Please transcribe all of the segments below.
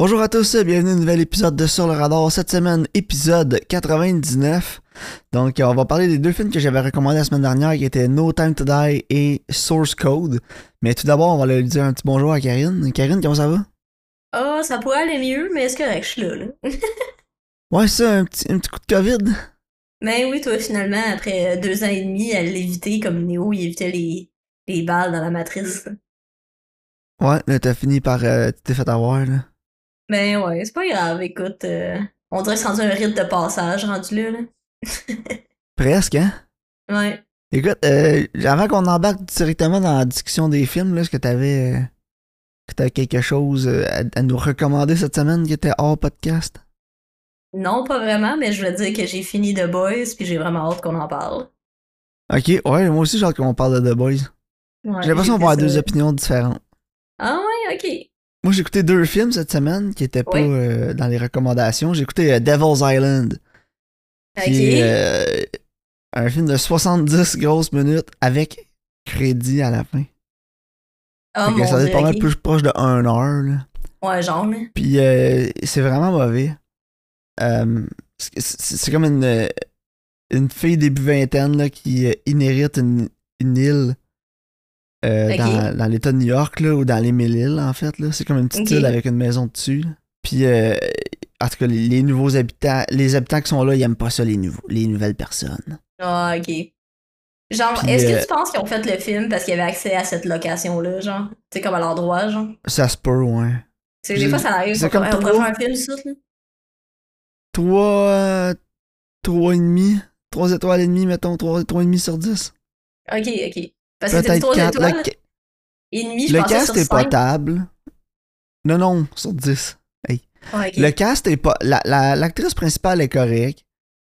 Bonjour à tous, bienvenue à un nouvel épisode de Sur le Radar. Cette semaine, épisode 99. Donc, on va parler des deux films que j'avais recommandés la semaine dernière, qui étaient No Time to Die et Source Code. Mais tout d'abord, on va lui dire un petit bonjour à Karine. Karine, comment ça va? Ah, ça pourrait aller mieux, mais est-ce que je suis là, là? ouais, ça, un petit, un petit coup de COVID. Ben oui, toi, finalement, après deux ans et demi, à l'éviter comme Néo, il évitait les, les balles dans la matrice. Ouais, là, t'as fini par... Euh, tu t'es fait avoir, là. Ben ouais, c'est pas grave, écoute. euh, on dirait que c'est rendu un rite de passage, rendu là, là. Presque, hein? Ouais. Écoute, euh, avant qu'on embarque directement dans la discussion des films, est-ce que t'avais... Euh, que t'avais quelque chose euh, à, à nous recommander cette semaine qui était hors podcast? Non, pas vraiment, mais je veux dire que j'ai fini The Boys, puis j'ai vraiment hâte qu'on en parle. Ok, ouais, moi aussi j'ai hâte qu'on parle de The Boys. Ouais, J'ai l'impression d'avoir deux opinions différentes. Ah ouais, ok. Moi, j'ai écouté deux films cette semaine qui étaient pas Oui. euh, dans les recommandations. J'ai écouté euh, Devil's Island, qui est euh, un film de 70 grosses minutes avec crédit à la fin. oh mon ça doit être pas mal plus proche de 1 heure. là. Ouais, genre. Puis euh, c'est vraiment mauvais. C'est- comme une, une fille début vingtaine là, qui inhérite une, une île euh, dans, dans l'État de New York là, ou dans les Mille-Îles en fait. là. C'est comme une petite île avec une maison dessus. là. Puis euh, en tout cas, les, les nouveaux habitants, les habitants qui sont là, ils aiment pas ça, les, nouveaux, les nouvelles personnes. Ah, ok. Genre, est-ce euh, que tu penses qu'ils ont fait le film parce qu'ils avaient accès à cette location-là, genre? Tu sais, comme à l'endroit, genre? Ça se peut, ouais. Tu sais, des fois, ça arrive. c'est comme on pourrait trois- faire un film ça, là. Trois, euh, trois et demi, trois étoiles et demi, mettons, trois, trois et demi sur dix. Ok, ok. Parce que quatre. étoiles Le, ca- et demi, je le cast est cinq. potable. Non, non, sur 10. Ouais, ok. Le cast est pas. la- la- L'actrice principale est correcte.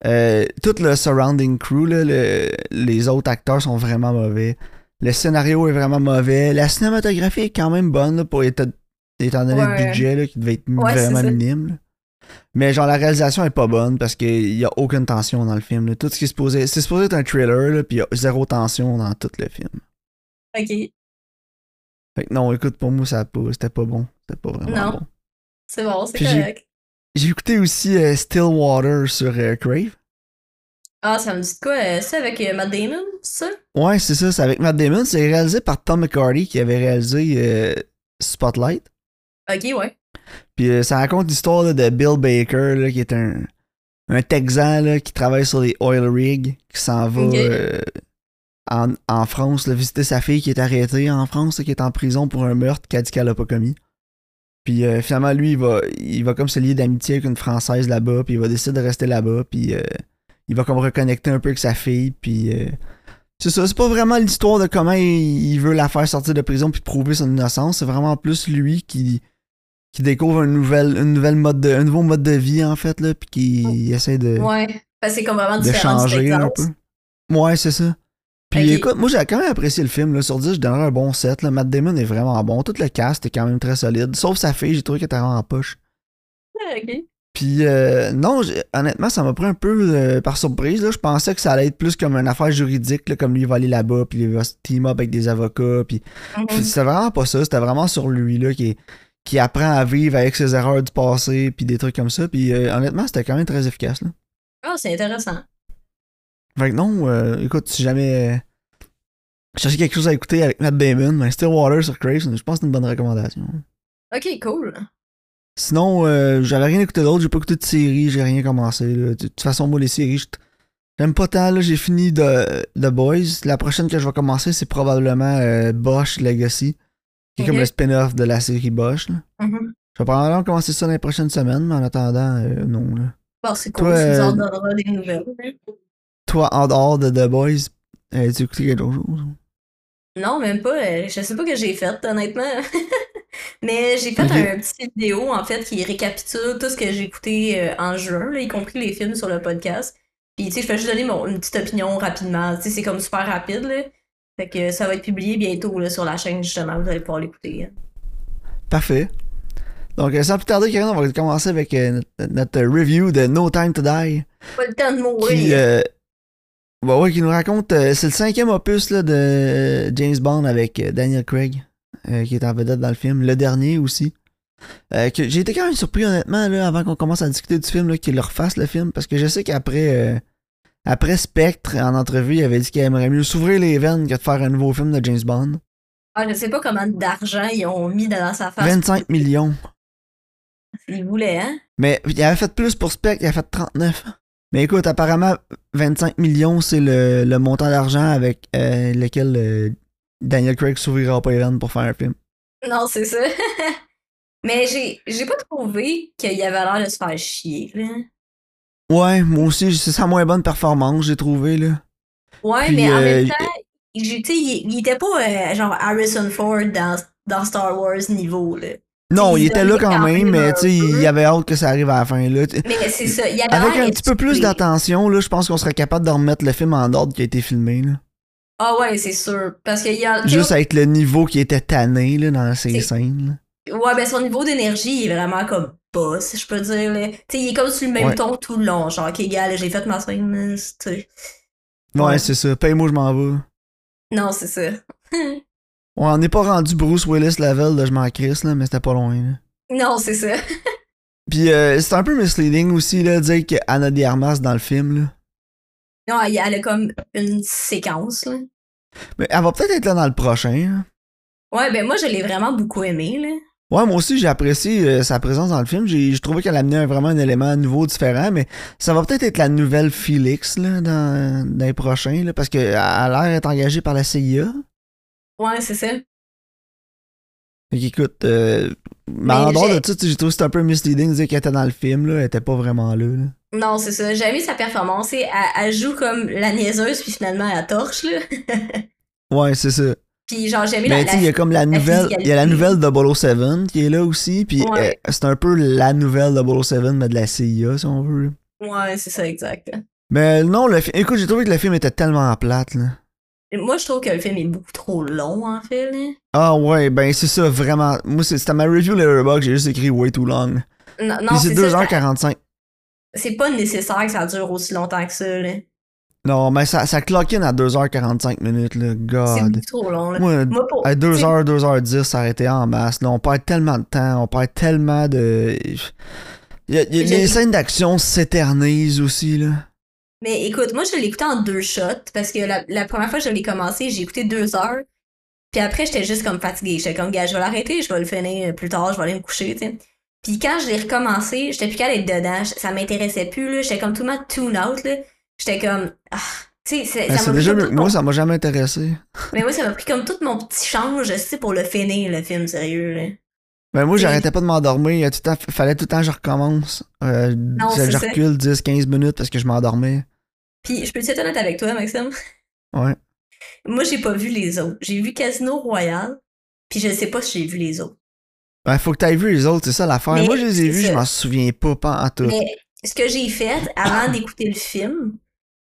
Euh, tout le surrounding crew, là, le- les autres acteurs sont vraiment mauvais. Le scénario est vraiment mauvais. La cinématographie est quand même bonne là, pour étant, étant donné Ouais. le budget là, qui devait être Ouais, vraiment minime. Mais genre la réalisation est pas bonne parce qu'il y a aucune tension dans le film. là. Tout ce qui est supposé. C'est supposé être un thriller, là, puis il y a zéro tension dans tout le film. Ok. Fait que non, écoute, pour moi, ça pas- c'était pas bon. C'était pas vraiment Non. bon. C'est bon, c'est correct. J'ai écouté aussi euh, Stillwater sur euh, Crave. Ah, ça me dit quoi? euh, C'est avec euh, Matt Damon, ça? Ouais, c'est ça, c'est avec Matt Damon. C'est réalisé par Tom McCarty qui avait réalisé Spotlight. Ok, ouais. Puis euh, ça raconte l'histoire là, de Bill Baker, là, qui est un, un Texan là, qui travaille sur les oil rigs, qui s'en va euh, en, en France là, visiter sa fille qui est arrêtée en France, là, qui est en prison pour un meurtre qu'elle dit qu'elle a pas commis. Puis euh, finalement, lui, il va, il va comme se lier d'amitié avec une Française là-bas, puis il va décider de rester là-bas, puis euh, il va comme reconnecter un peu avec sa fille, puis... c'est ça, c'est pas vraiment l'histoire de comment il, il veut la faire sortir de prison puis prouver son innocence, c'est vraiment plus lui qui, qui découvre un, nouvel, une nouvelle mode de, un nouveau mode de vie en fait, là, puis qui essaie de, Ouais. Parce que c'est comme vraiment de changer un peu. Ouais, c'est ça. Puis écoute, moi j'ai quand même apprécié le film. Là. Sur 10, je donnerais un bon set. Là. Matt Damon est vraiment bon. Tout le cast est quand même très solide. Sauf sa fille, j'ai trouvé qu'elle était vraiment en poche. Ah, ok. Puis euh, non, honnêtement, ça m'a pris un peu euh, par surprise. Là. Je pensais que ça allait être plus comme une affaire juridique, là, comme lui il va aller là-bas, puis il va se team up avec des avocats. Puis puis c'était vraiment pas ça. C'était vraiment sur lui là, qui, qui apprend à vivre avec ses erreurs du passé, puis des trucs comme ça. Puis euh, honnêtement, c'était quand même très efficace. Là. Ah, c'est intéressant. Fait que non, euh, écoute, si jamais euh, je cherchais quelque chose à écouter avec Matt Damon, ben Stillwater sur Crave, je pense que c'est une bonne recommandation. Ok, cool. Sinon, euh, j'avais rien écouté d'autre, j'ai pas écouté de série, j'ai rien commencé. là. De toute façon, moi, les séries, j'aime pas tant. J'ai fini de The Boys. La prochaine que je vais commencer, c'est probablement euh, Bosch Legacy, qui est comme le spin-off de la série Bosch. là. Mhm. Je vais probablement commencer ça dans les prochaines semaines, mais en attendant, euh, non. Là. Bon, c'est cool, Toi, tu nous euh, en donneras des nouvelles. Toi, en dehors de The Boys, euh, tu écouté quelque chose? Non, même pas. euh, Je sais pas que j'ai fait, honnêtement. Mais j'ai fait un petit vidéo, en fait, qui récapitule tout ce que j'ai écouté euh, en juin, là, y compris les films sur le podcast. Puis, tu sais, je vais juste donner mon, une petite opinion rapidement. Tu sais, c'est comme super rapide, là. Fait que ça va être publié bientôt, là, sur la chaîne, justement. Vous allez pouvoir l'écouter. hein. Parfait. Donc, euh, sans plus tarder, Karine, on va commencer avec euh, notre, review de No Time to Die. Pas le temps de Qui, mourir. euh, bah ouais, qui nous raconte. euh, c'est le cinquième opus là, de James Bond avec Daniel Craig, qui est en vedette dans le film. Le dernier aussi. J'ai été quand même surpris honnêtement là, avant qu'on commence à discuter du film qu'il refasse le film parce que je sais qu'après après Spectre en entrevue il avait dit qu'il aimerait mieux s'ouvrir les veines que de faire un nouveau film de James Bond. Ah, je sais pas combien d'argent ils ont mis dans sa face. 25 millions. Ils voulaient, hein? Mais il avait fait plus pour Spectre, il a fait 39. Mais écoute, apparemment 25 millions c'est le, le montant d'argent avec euh, lequel euh, Daniel Craig s'ouvrira pas les veines pour faire un film. Non, c'est ça. Mais j'ai j'ai pas trouvé qu'il avait l'air de se faire chier, là. Ouais, moi aussi, c'est sa moins bonne performance, j'ai trouvé là. Ouais, Puis, mais en euh, même temps, tu sais, il, il était pas euh, genre Harrison Ford dans, dans Star Wars niveau, là. Non, il il était là quand quand même, mais tu sais, il avait hâte que ça arrive à la fin là. Mais c'est ça, il avait Avec un petit peu plus d'attention, là, je pense qu'on serait capable de remettre le film en ordre qui a été filmé. Là. Ah ouais, c'est sûr. Parce qu'il y a. Juste avec le niveau qui était tanné là, dans ces scènes. là. Ouais, ben son niveau d'énergie est vraiment comme bas, si je peux dire. là. Tu sais, il est comme sur le même Ouais. ton tout le long. Genre, ok, gars, j'ai fait ma tu sais. Ouais, Ouais. c'est ça. Paye-moi, je m'en vais. Non, c'est ça. Ouais, on n'est pas rendu Bruce Willis level de je m'en crisse, là, mais c'était pas loin. Là. non, c'est ça. Puis euh, c'est un peu misleading aussi, là, de dire qu'Anna de Armas dans le film. Là. Non, a elle a comme une séquence, là. Mais elle va peut-être être là dans le prochain. là. Ouais, ben moi, je l'ai vraiment beaucoup aimé, là. Ouais, moi aussi, j'ai apprécié euh, sa présence dans le film. J'ai, je trouvais qu'elle amenait un- vraiment un élément nouveau, différent, mais ça va peut-être être la nouvelle Felix là, dans, dans les prochains, là, parce qu'elle a l'air d'être engagée par la CIA. Ouais, c'est ça. Fait qu'écoute, euh, mais en dehors de sais, j'ai trouvé que c'était un peu misleading de dire qu'elle était dans le film, là, elle était pas vraiment là. là. Non, c'est ça. J'ai aimé sa performance. Elle, elle joue comme la niaiseuse, puis finalement, elle torche, là. Ouais, c'est ça. Puis genre, j'ai aimé Mais la... il y a comme la nouvelle, il y a la nouvelle 007 qui est là aussi, puis Ouais. euh, c'est un peu la nouvelle 007, mais de la CIA, si on veut. Ouais, c'est ça, exact. Mais non, le écoute, j'ai trouvé que le film était tellement plate, là. Moi, je trouve que le film est beaucoup trop long, en fait, là. Ah ouais, ben c'est ça, vraiment. Moi, c'est- c'était ma review Letterboxd, j'ai juste écrit way too long. Non, non Puis c'est c'est ça. 2h45. C'est pas nécessaire que ça dure aussi longtemps que ça, là. Non, mais ça, ça clock in à 2h45 minutes, là. C'est God. beaucoup trop long, là. Moi, Moi, pour... à tu sais, 2h, 2h10, ça aurait été en masse. Là, on perd tellement de temps, on perd tellement de. Il y a- il y a- J'ai- les scènes d'action s'éternisent aussi, là. Mais écoute, moi, je l'ai écouté en deux shots, parce que la, la première fois que je l'ai commencé, j'ai écouté deux heures. Puis après, j'étais juste comme fatiguée. J'étais comme, gars, je vais l'arrêter, je vais le finir plus tard, je vais aller me coucher, tu sais. Puis quand je l'ai recommencé, j'étais plus qu'à être dedans. Ça m'intéressait plus, là. J'étais comme tout le monde tune out, là. J'étais comme, ah, tu sais, c'est- Ben, ça déjà Moi, mon- ça m'a jamais intéressé. Mais moi, ça m'a pris comme tout mon petit change, tu sais, pour le finir, le film, sérieux, là. Ben, moi, j'arrêtais pas de m'endormir. Il fallait tout le temps que je recommence. Euh, je, je recule 10-15 minutes parce que je m'endormais. Puis, je peux être honnête avec toi, Maxime? Ouais. Moi, j'ai pas vu les autres. J'ai vu Casino Royale, puis je sais pas si j'ai vu les autres. Ben, faut que t'ailles vu les autres, c'est ça l'affaire. Moi, je les ai vus, je m'en souviens pas, pas en tout. Mais ce que j'ai fait avant d'écouter le film,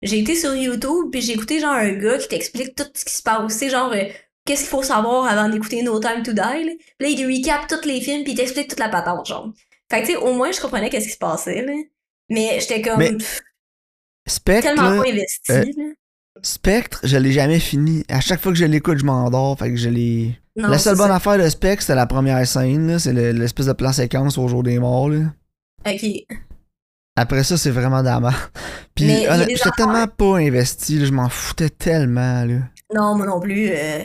j'ai été sur YouTube puis j'ai écouté genre un gars qui t'explique tout ce qui se passe. C'est genre euh, qu'est-ce qu'il faut savoir avant d'écouter No Time to Die. Là, Puis là il recap tous les films puis il t'explique toute la patente genre. Fait que tu sais au moins je comprenais qu'est-ce qui se passait là. Mais j'étais comme Mais, pff, Spectre, tellement pas investi. euh, là. Spectre, je l'ai jamais fini. À chaque fois que je l'écoute, je m'endors. Fait que je l'ai. Non, la seule bonne ça. affaire de Spectre, c'est la première scène, là. C'est le- l'espèce de plan séquence au jour des morts, là. Ok. Après ça, c'est vraiment dommage. Puis, a j'étais tellement pas investi, là, je m'en foutais tellement, là. Non, moi non plus. euh,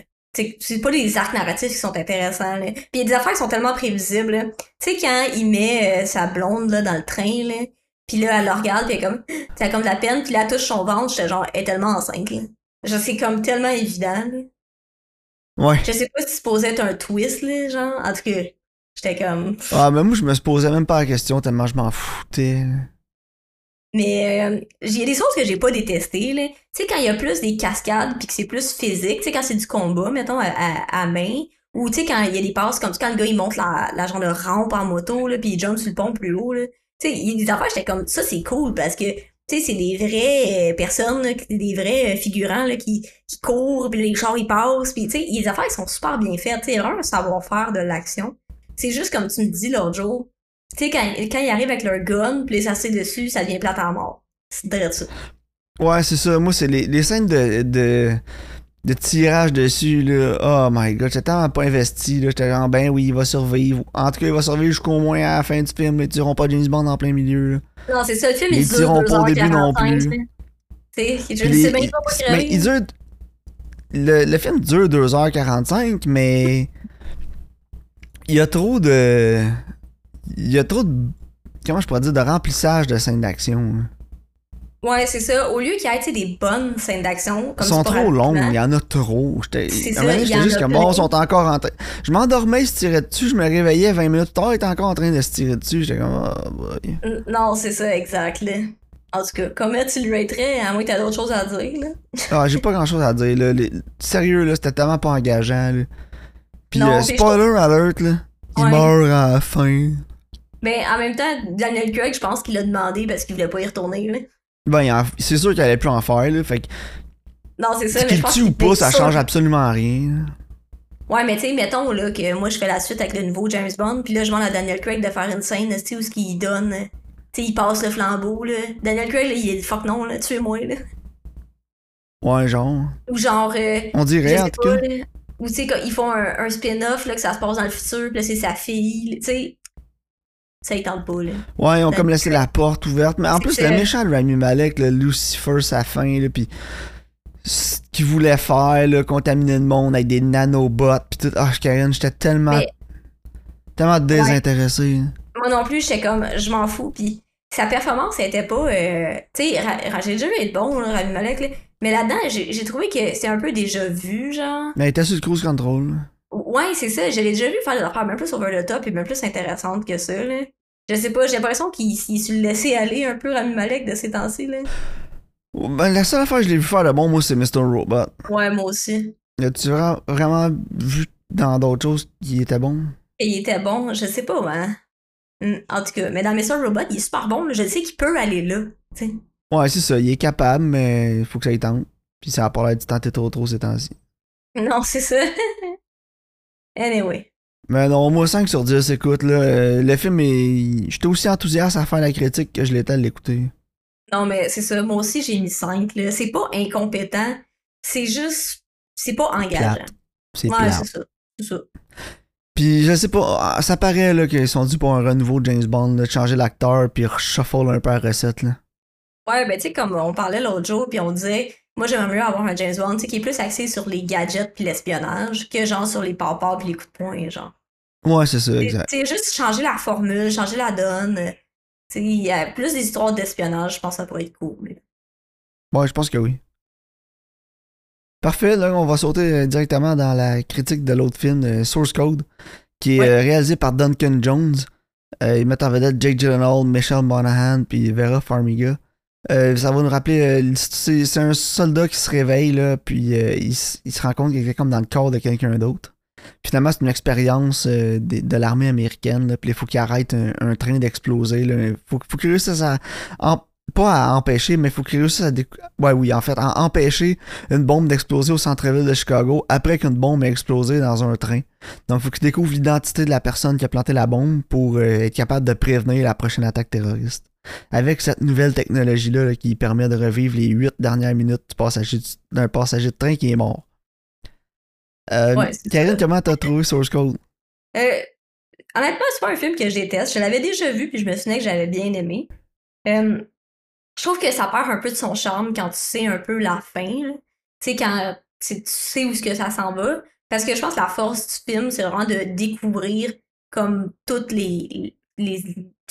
c'est pas les arcs narratifs qui sont intéressants. Là. Puis il y a des affaires qui sont tellement prévisibles. Tu sais, quand il met euh, sa blonde là, dans le train, là, puis là, elle le regarde, puis elle, comme, t'as comme de la peine, puis là, elle touche son ventre, j'étais genre, elle est tellement enceinte. Là. Genre, c'est comme tellement évident. Là. Ouais. Je sais pas si c'est supposé être un twist, là, genre. En tout cas, j'étais comme. Ah, mais moi, je me posais même pas la question tellement je m'en foutais. là. Mais euh, il y a des choses que j'ai pas détestées. Tu sais, quand il y a plus des cascades puis que c'est plus physique, tu sais, quand c'est du combat, mettons, à, main, ou tu sais, quand il y a des passes, comme quand le gars, il monte la, la genre de rampe en moto, puis il jump sur le pont plus haut. Tu sais, il y a des affaires, j'étais comme, ça, c'est cool, parce que, tu sais, c'est des vraies euh, personnes, des vrais euh, figurants, là, qui, qui courent, puis les chars, ils passent, puis tu sais, des affaires qui sont super bien faites, tu sais, vraiment un savoir-faire de l'action. C'est juste comme tu me dis l'autre jour, tu sais, quand, quand ils arrivent avec leur gun, puis les s'assient dessus, ça devient plate à mort. C'est vrai ça. Ouais, c'est ça. Moi, c'est les, les scènes de, de, de tirage dessus, là. Oh my god, j'étais tellement pas investi, là. J'étais genre, ben oui, il va survivre. En tout cas, il va survivre jusqu'au moins à la fin du film. Ils tireront pas James Bond en plein milieu, là. Non, c'est ça, le film, Ils il dure tireront pas au début non 2h45, plus. là. Tu sais, je Puis sais même pas quoi mais crever. il dure. Le, le film dure 2h45, mais. Il y a trop de. Il y a trop de. Comment je pourrais dire De remplissage de scènes d'action. hein. Ouais, c'est ça. Au lieu qu'il y ait des bonnes scènes d'action, Ils sont trop longues, il y en a trop. J'étais. Juste comme bon, ils sont encore en train. Je m'endormais, ils se tiraient dessus, je me réveillais 20 minutes plus tard, ils étaient encore en train de se tirer dessus. J'étais comme. Ah, boy. Non, c'est ça, exact. Là. En tout cas, comment tu le raterais, à moins que t'aies d'autres choses à dire, là? Ah, j'ai pas grand chose à dire, là. Les- Sérieux, là, c'était tellement pas engageant, là. Puis, Non, euh, je spoiler alert, là. Il Ouais. meurt à la fin. Mais en même temps, Daniel Craig, je pense qu'il l'a demandé parce qu'il voulait pas y retourner, là. Ben, c'est sûr qu'il allait plus en faire, là. Fait que, Non, c'est ça, mais qu'il tue ou pas, ça change absolument rien. Ouais, mais tu sais, mettons, là, que moi, je fais la suite avec le nouveau James Bond, puis là, je demande à Daniel Craig de faire une scène, tu sais, où ce qu'il donne, tu sais, il passe le flambeau, là. Daniel Craig, là, il est fuck non, là, tuez-moi, là. Ouais, genre. Ou genre, euh, On dirait, en tout cas. Ou tu sais, quand ils font un, un spin-off, là, que ça se passe dans le futur, puis là, c'est sa fille, tu sais. Ça, il tente pas, là. Ouais, ils ont comme laissé la porte ouverte. Mais en plus, le méchant de Rami Malek, le Lucifer, sa fin, là, pis ce qu'il voulait faire, là, contaminer le monde avec des nanobots, pis tout. Ah, Karen, j'étais tellement. Mais- Tellement désintéressé. Moi non plus, j'étais comme, je m'en fous, puis sa performance, elle était pas. euh, tu sais, j'ai déjà vu être bon, là, Rami Malek, là. Mais là-dedans, j'ai trouvé que c'est un peu déjà vu, genre. Mais il était sur le cruise control. Ouais, c'est ça. Je l'ai déjà vu faire des affaires même plus over the top et même plus intéressantes que ça, là. Je sais pas, j'ai l'impression qu'il il se laissait aller un peu Rami Malek de ces temps-ci, là. Ben, la seule affaire que je l'ai vu faire de bon, moi, c'est Mr. Robot. Ouais, moi aussi. As-tu vra- vraiment vu dans d'autres choses qui étaient bons? Et il était bon, je sais pas, hein. En tout cas, mais dans Mr. Robot, il est super bon. Je sais qu'il peut aller là. Ouais, c'est ça. Il est capable, mais il faut que ça y tente. Puis ça a pas l'air de tenter trop trop ces temps-ci. Non, c'est ça. anyway. Mais non, moi 5 sur 10, écoute, là, euh, le film est. J'étais aussi enthousiaste à faire la critique que je l'étais à l'écouter. Non, mais c'est ça. Moi aussi, j'ai mis 5, là. C'est pas incompétent. C'est juste. C'est pas engageant. C'est Ouais, c'est ça. C'est ça. Puis je sais pas, ah, ça paraît là qu'ils sont dû pour un renouveau de James Bond, de changer l'acteur, puis reshuffle un peu la recette, là. Ouais, ben tu sais, comme on parlait l'autre jour, puis on disait, moi j'aimerais mieux avoir un James Bond, tu sais, qui est plus axé sur les gadgets puis l'espionnage, que genre sur les papas puis les coups de poing, genre. Ouais, c'est ça, Tu exact. sais, juste changer la formule, changer la donne. euh, Tu sais, il y a plus des histoires d'espionnage, je pense que ça pourrait être cool. Ouais, je pense que oui. Parfait, là, on va sauter euh, directement dans la critique de l'autre film, euh, Source Code, qui est Ouais. réalisé par Duncan Jones. Euh, ils mettent en vedette Jake Gyllenhaal, Michelle Monaghan, puis Vera Farmiga. Euh, ça va nous rappeler, euh, c'est un soldat qui se réveille, là, puis euh, il, il se rend compte qu'il est comme dans le corps de quelqu'un d'autre. Finalement, c'est une expérience euh, de, de l'armée américaine, là, il faut qu'il arrête un, un train d'exploser. Il faut, faut qu'il réussisse à, en- pas à empêcher, mais il faut qu'il réussisse à... Ouais, oui, en fait, à empêcher une bombe d'exploser au centre-ville de Chicago après qu'une bombe ait explosé dans un train. Donc, il faut qu'il découvre l'identité de la personne qui a planté la bombe pour euh, être capable de prévenir la prochaine attaque terroriste. Avec cette nouvelle technologie-là là, qui permet de revivre les huit dernières minutes passager d'un passager de train qui est mort. Euh, Ouais, Karine, ça. comment t'as trouvé Source Code? Euh, honnêtement, c'est pas un film que je déteste. Je l'avais déjà vu, puis je me souvenais que j'avais bien aimé. Euh, je trouve que ça perd un peu de son charme quand tu sais un peu la fin. Tu sais, quand tu tu sais où ce que ça s'en va. Parce que je pense que la force du film, c'est vraiment de découvrir comme toutes les, les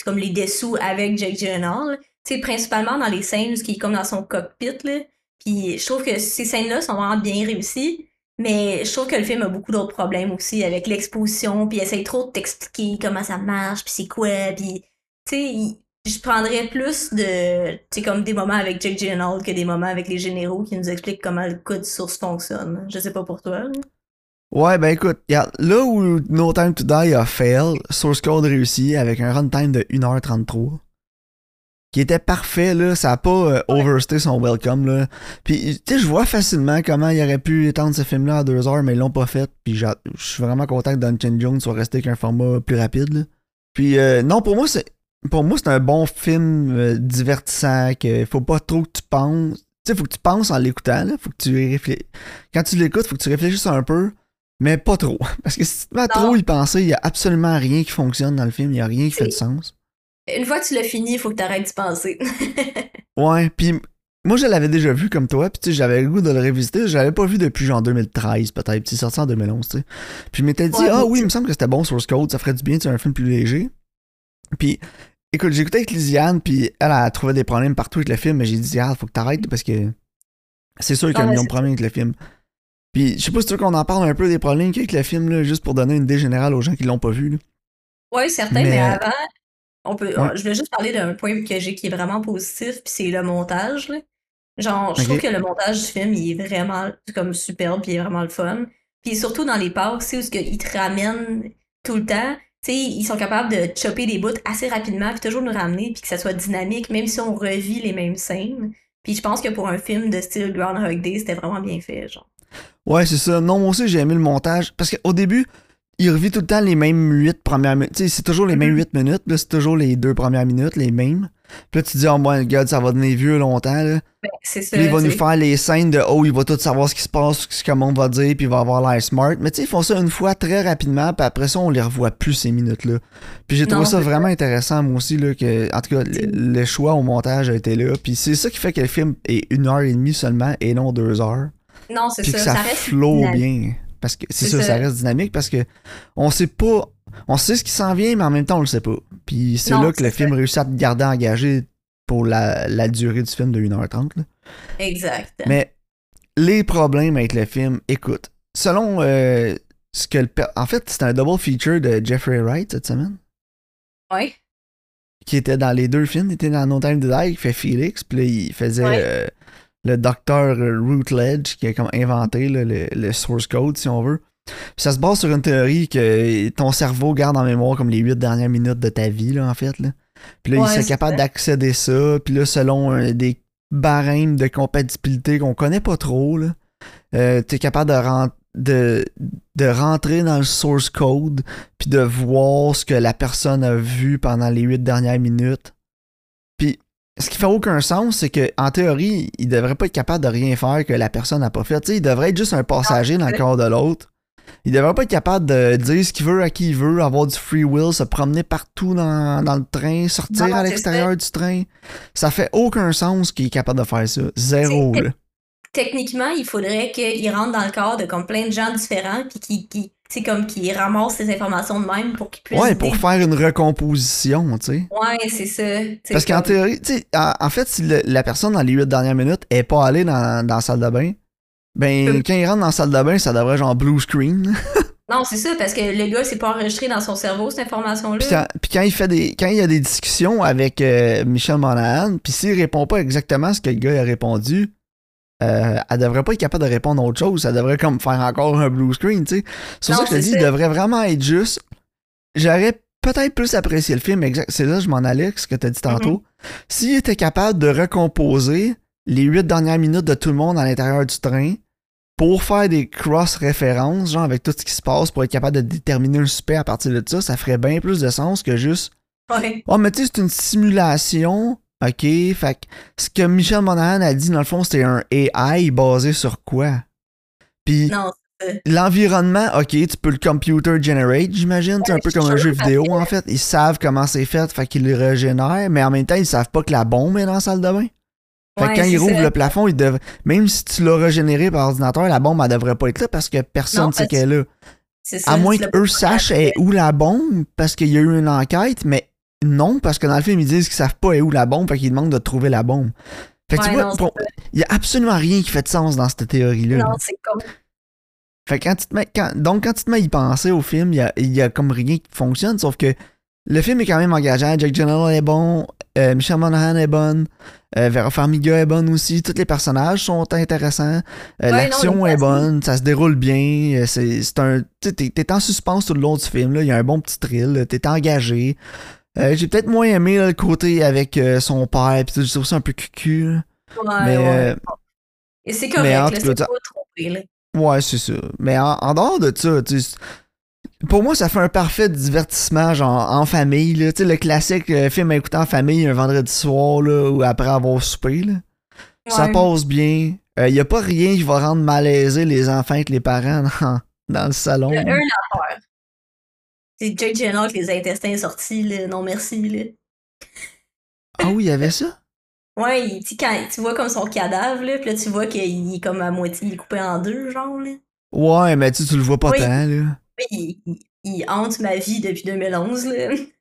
comme les dessous avec Jake Gyllenhaal. Sais, principalement dans les scènes où il est comme dans son cockpit. Là. Puis je trouve que ces scènes-là sont vraiment bien réussies. Mais je trouve que le film a beaucoup d'autres problèmes aussi avec l'exposition, puis il essaye trop de t'expliquer comment ça marche, puis c'est quoi, puis tu sais, je prendrais plus de, tu comme des moments avec Jake Gyllenhaal que des moments avec les généraux qui nous expliquent comment le code source fonctionne. Je sais pas pour toi. Ouais, ben écoute, regarde, là où No Time to Die a fail, Source Code réussit avec un runtime de 1h33. Qui était parfait, là. Ça a pas euh, overstay son welcome, là. Puis, tu sais, je vois facilement comment il aurait pu étendre ce film-là à 2 heures, mais ils l'ont pas fait. Puis, je suis vraiment content que Duncan Jones soit resté avec un format plus rapide, là. Puis, euh, non, pour moi, c'est. Pour moi, c'est un bon film euh, divertissant, que faut pas trop que tu penses. Tu sais, faut que tu penses en l'écoutant, là. Faut que tu réfléchisses. Quand tu l'écoutes, faut que tu réfléchisses un peu, mais pas trop. Parce que si tu Non. trop y penser, il y a absolument rien qui fonctionne dans le film, il y a rien qui fait de sens. Une fois que tu l'as fini, il faut que t'arrêtes d'y penser. Ouais, puis moi je l'avais déjà vu comme toi, puis tu sais, j'avais le goût de le revisiter, je l'avais pas vu depuis genre 2013 peut-être, puis c'est sorti en 2011, tu sais. Puis je m'étais dit Ouais, ah oui, tu- il me semble que c'était bon Source Code, ça ferait du bien, c'est un film plus léger. Puis écoute, j'ai écouté avec Lisiane, puis elle a trouvé des problèmes partout avec le film, mais j'ai dit ah, faut que t'arrêtes parce que c'est sûr qu'il y a Ah, un million de problèmes avec le film. Puis je sais pas si tu veux qu'on en parle un peu des problèmes qu'il y a avec le film là, juste pour donner une idée générale aux gens qui l'ont pas vu. là. Ouais, certain, mais, Mais- avant, on peut, Ouais. je vais juste parler d'un point que j'ai qui est vraiment positif, puis c'est le montage. là. Genre, je trouve que le montage du film, il est vraiment comme superbe, puis il est vraiment le fun. Puis surtout dans les parcs, tu sais, où ce ils te ramènent tout le temps. Tu sais, ils sont capables de chopper des bouts assez rapidement, puis toujours nous ramener, puis que ça soit dynamique, même si on revit les mêmes scènes. Puis je pense que pour un film de style Groundhog Day, c'était vraiment bien fait, genre. Ouais, c'est ça. Non, moi aussi, j'ai aimé le montage. Parce qu'au début, il revit tout le temps les mêmes 8 premières minutes. Tu sais, c'est toujours les mêmes Mhm. 8 minutes. Là, c'est toujours les deux premières minutes, les mêmes. Puis là, tu te dis, oh, moi, regarde, ça va devenir vieux longtemps. Là. Ben, c'est ça. Puis il va nous faire les scènes de, oh, il va tout savoir ce qui se passe, ce que le monde va dire, puis il va avoir l'air smart. Mais tu sais, ils font ça une fois très rapidement, puis après ça, on les revoit plus ces minutes-là. Puis j'ai trouvé Non, ça vraiment intéressant, moi aussi, là, que, en tout cas, le, le choix au montage a été là. Puis c'est ça qui fait que le film est une heure et demie seulement et non deux heures Non, c'est ça. que ça, ça reste flow dynamique. bien. Parce que c'est ça, ça ça. reste dynamique parce que on sait pas. On sait ce qui s'en vient, mais en même temps, on le sait pas. Puis c'est là que le film réussit à te garder engagé pour la, la durée du film de 1h30. là. Exact. Mais les problèmes avec le film, écoute, selon euh, ce que le. En fait, c'est un double feature de Jeffrey Wright cette semaine, Ouais. qui était dans les deux films. Il était dans No Time to Die, qui fait Felix, puis là, il faisait Ouais. euh, le docteur Routledge, qui a comme inventé là, le, le source code, si on veut. Puis ça se base sur une théorie que ton cerveau garde en mémoire comme les huit dernières minutes de ta vie, là, en fait. Là. Puis là, Ouais, il serait c'est capable d'accéder ça. Puis là, selon euh, des barèmes de compatibilité qu'on connaît pas trop, là, euh, t'es capable de, de, de rentrer dans le source code puis de voir ce que la personne a vu pendant les huit dernières minutes. Ce qui fait aucun sens, c'est que en théorie, il devrait pas être capable de rien faire que la personne n'a pas fait. Il devrait être juste un passager dans le corps de l'autre. Il devrait pas être capable de dire ce qu'il veut à qui il veut, avoir du free will, se promener partout dans, dans le train, sortir Non, à l'extérieur du train. Ça fait aucun sens qu'il est capable de faire ça. Zéro, là. Techniquement, il faudrait qu'il rentre dans le corps de comme plein de gens différents, puis qui, qui, tu sais, comme qui ramassent ces informations de même pour qu'ils puissent. Ouais, pour faire une recomposition, tu sais. Ouais, c'est ça. Parce qu'en théorie, tu sais, en, en fait, si le- la personne dans les huit dernières minutes est pas allée dans, dans la salle de bain, ben, Euh. quand il rentre dans la salle de bain, ça devrait genre blue screen. Non, c'est ça, parce que le gars, c'est pas enregistré dans son cerveau, cette information-là. Puis quand, puis quand il fait des, quand il y a des discussions avec euh, Michel Monahan, puis s'il répond pas exactement ce que le gars a répondu, euh, elle devrait pas être capable de répondre à autre chose. Ça devrait comme faire encore un blue screen, tu sais. C'est pour ça que je te dis, il devrait vraiment être juste. J'aurais peut-être plus apprécié le film, exact. C'est là que je m'en allais, ce que t'as dit tantôt. Mm-hmm. S'il était capable de recomposer les huit dernières minutes de tout le monde à l'intérieur du train pour faire des cross-références, genre avec tout ce qui se passe, pour être capable de déterminer un suspect à partir de ça, ça ferait bien plus de sens que juste Ouais. Oh, mais tu sais, c'est une simulation. OK. Fait que ce que Michel Monahan a dit, dans le fond, c'était un AI basé sur quoi? Puis l'environnement, OK, tu peux le computer generate, j'imagine. C'est un peu comme un jeu vidéo, que- en fait. Ils savent comment c'est fait, fait qu'ils le régénèrent, mais en même temps, ils savent pas que la bombe est dans la salle de bain. Fait que Ouais, quand ils rouvrent le plafond, ils dev- même si tu l'as régénéré par ordinateur, la bombe, elle devrait pas être là parce que personne ne sait qu'elle est là. C'est ça, À moins qu'eux sachent où la bombe parce qu'il y a eu une enquête, mais non, parce que dans le film, ils disent qu'ils savent pas est où la bombe, fait qu'ils demandent de trouver la bombe. Fait que tu vois, il y a absolument rien qui fait de sens dans cette théorie-là. Non, c'est comme. Fait que quand tu te mets, quand- donc quand tu te mets à y penser au film, il y a, il y a comme rien qui fonctionne, sauf que le film est quand même engageant. Jack Gyllenhaal est bon, euh, Michelle Monaghan est bonne, euh, Vera Farmiga est bonne aussi. Tous les personnages sont intéressants. Euh, Ouais, L'action est bonne, ça se déroule bien. C'est un, t'es t'es en suspense tout le long du film. Là. Il y a un bon petit thrill. T'es engagé. Euh, J'ai peut-être moins aimé là, le côté avec euh, son père. Puis je trouve ça un peu cucu. là. Ouais, Mais, ouais. euh, Et c'est correct, c'est pas trompé, là. Ouais, c'est ça. Mais en, en dehors de ça, tu pour moi, ça fait un parfait divertissement, genre en famille. Là. Tu sais, le classique euh, film à écouter en famille un vendredi soir là, ou après avoir soupé. Là. Ça passe bien. Il y a pas rien qui va rendre malaisé les enfants et les parents dans, dans le salon. Il y a affaire. C'est Jake Gyllenhaal avec les intestins sortis, là. Non, merci, là. Ah oui, il y avait ça? Ouais, il- tu quand tu vois comme son cadavre, là, pis là, tu vois qu'il est comme à moitié, il est coupé en deux, genre, là. Ouais, mais tu, tu le vois pas tant, là. Oui, il, hante ma vie depuis 2011, là.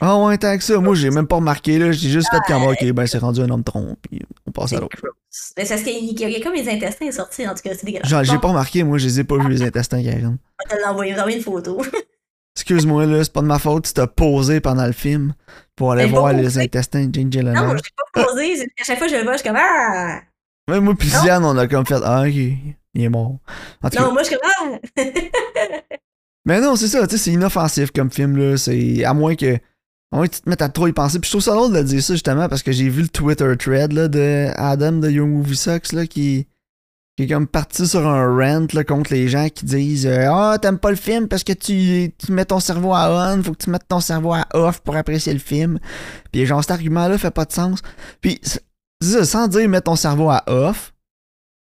Ah ouais, tant que ça. Moi, j'ai même pas remarqué, là. J'ai juste fait comme, ok, ben c'est rendu un homme tronc, puis on passe à l'autre. Mais c'est parce qu'il y a- il y a comme les intestins sortis, en tout cas, c'est dégueulasse. Genre, j'ai pas remarqué, moi, je les ai pas vus, les intestins, Karine. On te va t'envoyer une photo. Excuse-moi, là, c'est pas de ma faute si t'as posé pendant le film pour aller voir les posé. intestins de Jane non, Gyllenhaal. je l'ai pas posé. c'est- À chaque fois que je le vois, je suis comme Ah! Même moi Non. Diane, on a comme fait, ah, ok, il est mort. En tout cas, Non, moi, je suis comme Ah! mais non, c'est ça, tu sais, c'est inoffensif comme film, là. C'est, à moins que, que tu te mettes à trop y penser. Puis je trouve ça drôle de dire ça, justement, parce que j'ai vu le Twitter thread, là, de Adam de Your Movie Sucks, là, qui, qui est comme parti sur un rant, là, contre les gens qui disent, euh, ah, t'aimes pas le film parce que tu, tu mets ton cerveau à on, faut que tu mettes ton cerveau à off pour apprécier le film. Puis genre, cet argument-là fait pas de sens. Puis, ça, sans dire mets ton cerveau à off,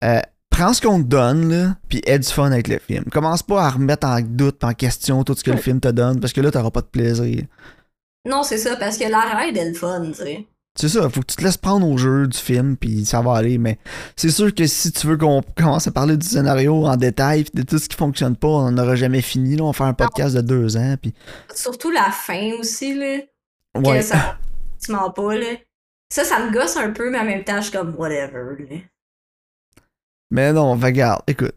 euh, prends ce qu'on te donne, là, puis aie du fun avec le film. Commence pas à remettre en doute, en question tout ce que le film te donne, parce que là, t'auras pas de plaisir. Non, c'est ça, parce que la ride est le fun, tu sais. C'est ça, faut que tu te laisses prendre au jeu du film, puis ça va aller. Mais c'est sûr que si tu veux qu'on commence à parler du scénario en détail, puis de tout ce qui fonctionne pas, on n'aura jamais fini. Là, on va faire un podcast de deux ans, puis Surtout la fin aussi, là. ouais. Que ça. Tu mens pas, là. Ça, ça me gosse un peu, mais en même temps, je suis comme whatever, là. Mais non, regarde, écoute.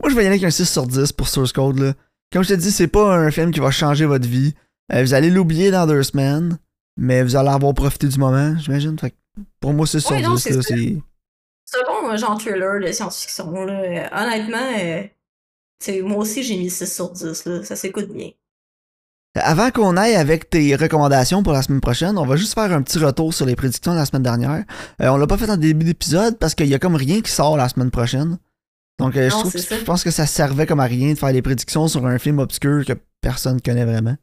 Moi, je vais y aller avec un 6 sur 10 pour Source Code. Là. Comme je te dis, c'est pas un film qui va changer votre vie. Euh, vous allez l'oublier dans deux semaines, mais vous allez avoir profité du moment, j'imagine. Pour moi, 6 sur Oui, non, 10, c'est là, ça. c'est. Un bon genre thriller de science-fiction, là. Euh, Honnêtement, euh, moi aussi, j'ai mis 6 sur 10, là. Ça s'écoute bien. Avant qu'on aille avec tes recommandations pour la semaine prochaine, on va juste faire un petit retour sur les prédictions de la semaine dernière. Euh, on l'a pas fait en début d'épisode parce qu'il y a comme rien qui sort la semaine prochaine. Donc euh, je trouve que je pense que ça servait comme à rien de faire des prédictions sur un film obscur que personne connaît vraiment.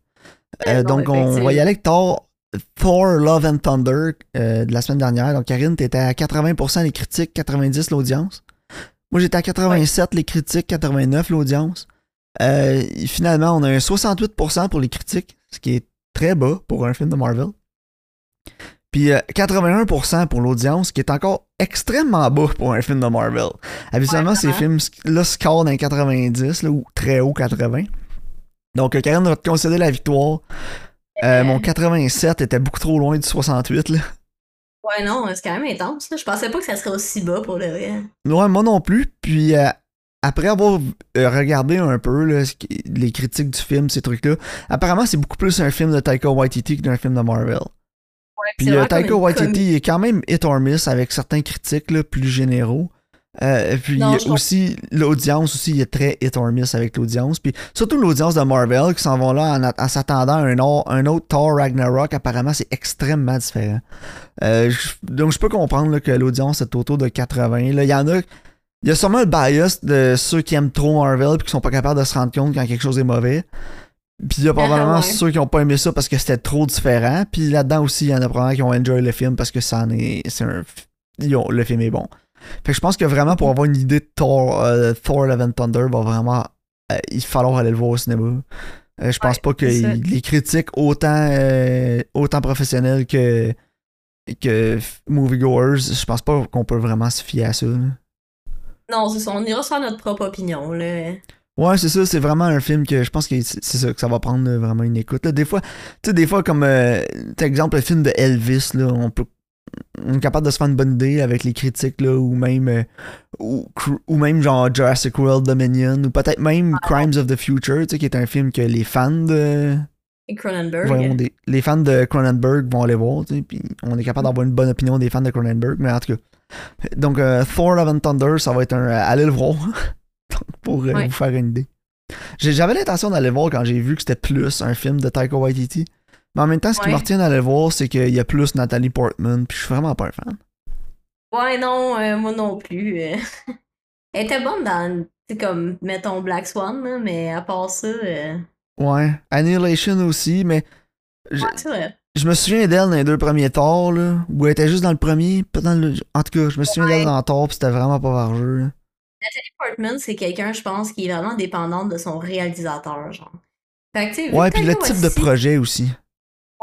Euh, donc on va y aller avec Thor, Thor Love and Thunder euh, de la semaine dernière. Donc Karine, t'étais à 80% les critiques, 90% l'audience. Moi j'étais à 87 les critiques, 89 l'audience. Euh, finalement, on a un 68% pour les critiques, ce qui est très bas pour un film de Marvel. Puis euh, 81% pour l'audience, ce qui est encore extrêmement bas pour un film de Marvel. Habituellement, Ouais, ces films-là scorent dans les 90, là, ou très haut 80. Donc, euh, Karen va te concéder la victoire. Euh, Euh. mon 87 était beaucoup trop loin du 68. Là. Ouais, non, c'est quand même intense. Je pensais pas que ça serait aussi bas pour le vrai. Ouais, moi non plus. Puis euh, après avoir regardé un peu là, les critiques du film, ces trucs-là, apparemment c'est beaucoup plus un film de Taika Waititi que d'un film de Marvel. Ouais, Puis euh, Taika Waititi est quand même hit or miss avec certains critiques là, plus généraux. Euh, puis Non, aussi, l'audience aussi il est très hit or miss avec l'audience. Puis surtout l'audience de Marvel qui s'en vont là en, s'attendant à un, or- un autre Thor Ragnarok. Apparemment, c'est extrêmement différent. Euh, je- donc je peux comprendre là, que l'audience est autour de 80. Là, il y en a. Il y a sûrement le bias de ceux qui aiment trop Marvel et qui sont pas capables de se rendre compte quand quelque chose est mauvais. Puis il y a probablement ouais. ceux qui ont pas aimé ça parce que c'était trop différent. Puis là-dedans aussi, il y en a probablement qui ont enjoy le film parce que ça en est. C'est un. ont- le film est bon. Fait que je pense que vraiment pour avoir une idée de Thor, euh, Thor Love and Thunder, va vraiment. euh, il va falloir aller le voir au cinéma. Euh, je pense Ouais, pas que il- les critiques autant, autant professionnelles que, que moviegoers, je pense pas qu'on peut vraiment se fier à ça. là. Non, c'est ça. On ira faire notre propre opinion, là. Ouais, c'est ça, c'est vraiment un film que je pense que c'est ça que ça va prendre vraiment une écoute. Là, des fois, tu sais, des fois comme euh, exemple le film de Elvis, là, on peut on est capable de se faire une bonne idée avec les critiques là, ou même euh, ou, ou même genre Jurassic World Dominion ou peut-être même Crimes of the Future, tu sais, qui est un film que les fans de Cronenberg. voyons, des- les fans de Cronenberg vont aller voir, tu sais, puis on est capable d'avoir une bonne opinion des fans de Cronenberg, mais en tout cas. Donc euh, Thor Love and Thunder, ça va être un euh, allez le voir pour Ouais. vous faire une idée. J'avais l'intention d'aller le voir quand j'ai vu que c'était plus un film de Taika Waititi. Mais en même temps, ce qui me retient d'aller le voir, c'est qu'il y a plus Nathalie Portman, puis je suis vraiment pas un fan. Ouais, non, euh, moi non plus. euh. Elle était bonne dans, comme, mettons, Black Swan, mais à part ça, euh, Ouais, Annihilation aussi, mais j- ouais. Je me souviens d'elle dans les deux premiers Thor, là, où elle était juste dans le premier, pas dans le... En tout cas, je me souviens d'elle dans Thor, pis c'était vraiment pas vargeux. là. Natalie Portman, c'est quelqu'un, je pense, qui est vraiment dépendante de son réalisateur, genre. Fait que, Ouais, puis le type de projet aussi.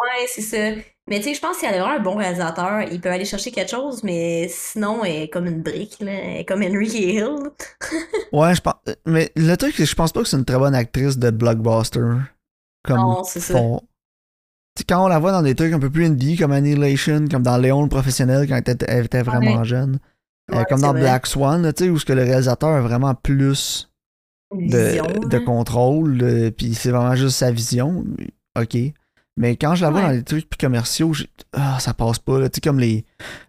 Ouais, c'est ça. Mais tu sais, je pense qu'il y a vraiment un bon réalisateur, il peut aller chercher quelque chose, mais sinon, elle est comme une brique, là. Elle est comme Henry Hill. Ouais, je pense. Mais le truc, c'est que je pense pas que c'est une très bonne actrice de blockbuster. Comme Non, c'est ça. quand on la voit dans des trucs un peu plus indie, comme Annihilation, comme dans Léon le professionnel, quand elle était, elle était vraiment jeune. Euh, comme dans vrai. Black Swan, tu sais, où ce que le réalisateur a vraiment plus de, vision, de là. contrôle, puis c'est vraiment juste sa vision. Ok. Mais quand je la vois Ouais. dans les trucs plus commerciaux, ah, ça passe pas. là. Tu sais, comme les,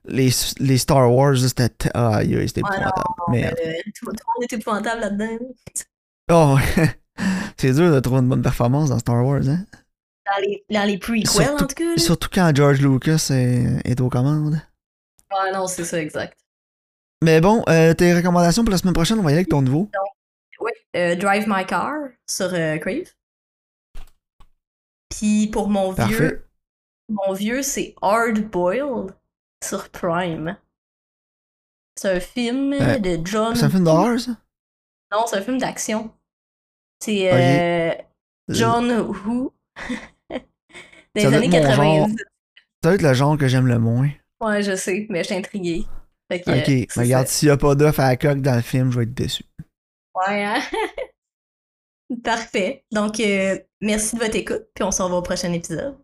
les, les Star Wars, c'était ah, aïe, c'était Ouais, épouvantable. Mais, Euh, tout, tout le monde est épouvantable là-dedans. oh, ouais. c'est dur de trouver une bonne performance dans Star Wars, hein. Dans les, dans les prequels, Surtout- en tout cas. là. Surtout quand George Lucas est, est aux commandes. Ouais, non, c'est ça, exact. Mais bon, euh, tes recommandations pour la semaine prochaine, on va y aller avec ton nouveau. Ouais, euh, Drive My Car sur euh, Crave. Puis pour mon Parfait. vieux, mon vieux, c'est Hard Boiled sur Prime. C'est un film Euh, de John. C'est un film d'horreur, ça? Non, c'est un film d'action. C'est euh, John Who. Des Ça doit années être mon 90. genre. Ça doit être le genre que j'aime le moins. Ouais, je sais, mais je suis intriguée. Fait que, Ok, euh, mais regarde, s'il y a pas d'œuf à la coque dans le film, je vais être déçu. Ouais, hein? Parfait. Donc, euh, merci de votre écoute, puis on se revoit au prochain épisode.